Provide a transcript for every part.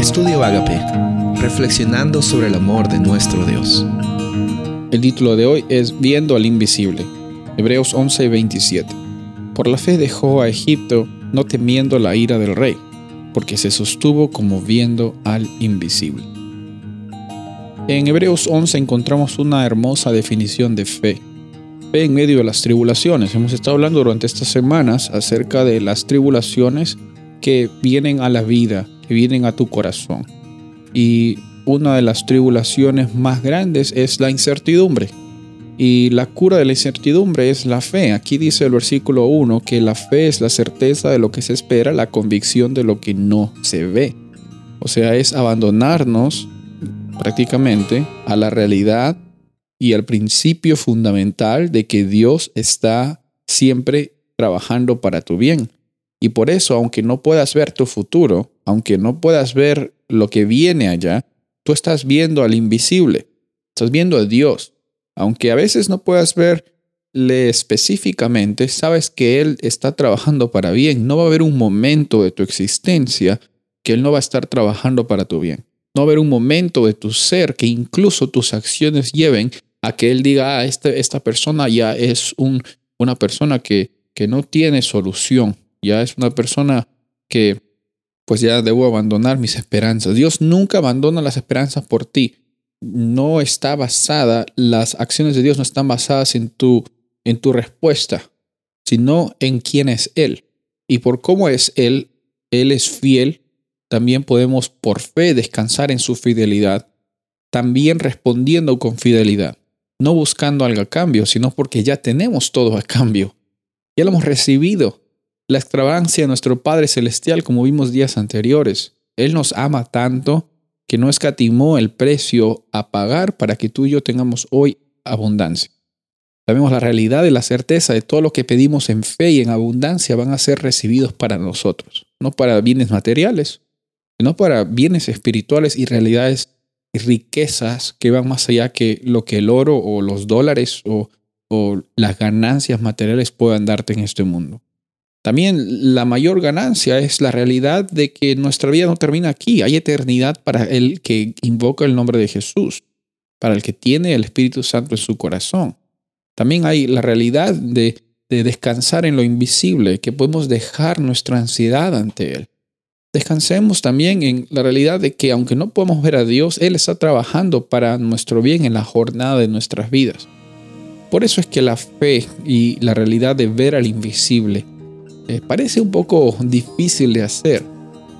Estudio Agape, reflexionando sobre el amor de nuestro Dios. El título de hoy es Viendo al Invisible, Hebreos 11:27. Por la fe dejó a Egipto, no temiendo la ira del rey, porque se sostuvo como viendo al invisible. En Hebreos 11 encontramos una hermosa definición de fe. Fe en medio de las tribulaciones. Hemos estado hablando durante estas semanas acerca de las tribulaciones que vienen a la vida, que vienen a tu corazón. Y una de las tribulaciones más grandes es la incertidumbre. Y la cura de la incertidumbre es la fe. Aquí dice el versículo 1 que la fe es la certeza de lo que se espera, la convicción de lo que no se ve. O sea, es abandonarnos prácticamente a la realidad y al principio fundamental de que Dios está siempre trabajando para tu bien. Y por eso, aunque no puedas ver tu futuro, aunque no puedas ver lo que viene allá, tú estás viendo al invisible, estás viendo a Dios. Aunque a veces no puedas verle específicamente, sabes que Él está trabajando para bien. No va a haber un momento de tu existencia que Él no va a estar trabajando para tu bien. No va a haber un momento de tu ser que incluso tus acciones lleven a que Él diga, ah, este, esta persona ya es un, una persona que, que no tiene solución, ya es una persona que pues ya debo abandonar mis esperanzas. Dios nunca abandona las esperanzas por ti. No está basada, las acciones de Dios no están basadas en tu, en tu respuesta, sino en quién es Él. Y por cómo es Él, Él es fiel, también podemos por fe descansar en su fidelidad, también respondiendo con fidelidad, no buscando algo a cambio, sino porque ya tenemos todo a cambio. Ya lo hemos recibido la extravagancia de nuestro Padre Celestial como vimos días anteriores. Él nos ama tanto que no escatimó el precio a pagar para que tú y yo tengamos hoy abundancia. Sabemos la realidad y la certeza de todo lo que pedimos en fe y en abundancia van a ser recibidos para nosotros, no para bienes materiales, sino para bienes espirituales y realidades y riquezas que van más allá que lo que el oro o los dólares o, o las ganancias materiales puedan darte en este mundo. También la mayor ganancia es la realidad de que nuestra vida no termina aquí. Hay eternidad para el que invoca el nombre de Jesús, para el que tiene el Espíritu Santo en su corazón. También hay la realidad de, descansar en lo invisible, que podemos dejar nuestra ansiedad ante Él. Descansemos también en la realidad de que aunque no podemos ver a Dios, Él está trabajando para nuestro bien en la jornada de nuestras vidas. Por eso es que la fe y la realidad de ver al invisible eh, parece un poco difícil de hacer,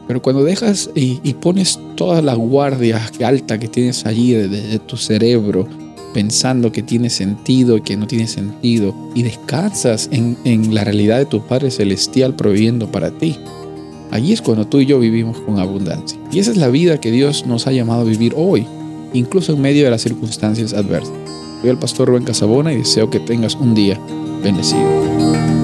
pero cuando dejas y, pones toda la guardia alta que tienes allí de, tu cerebro, pensando que tiene sentido y que no tiene sentido, y descansas en, en la realidad de tu Padre Celestial proveyendo para ti, allí es cuando tú y yo vivimos con abundancia. Y esa es la vida que Dios nos ha llamado a vivir hoy, incluso en medio de las circunstancias adversas. Soy el pastor Rubén Casabona y deseo que tengas un día bendecido.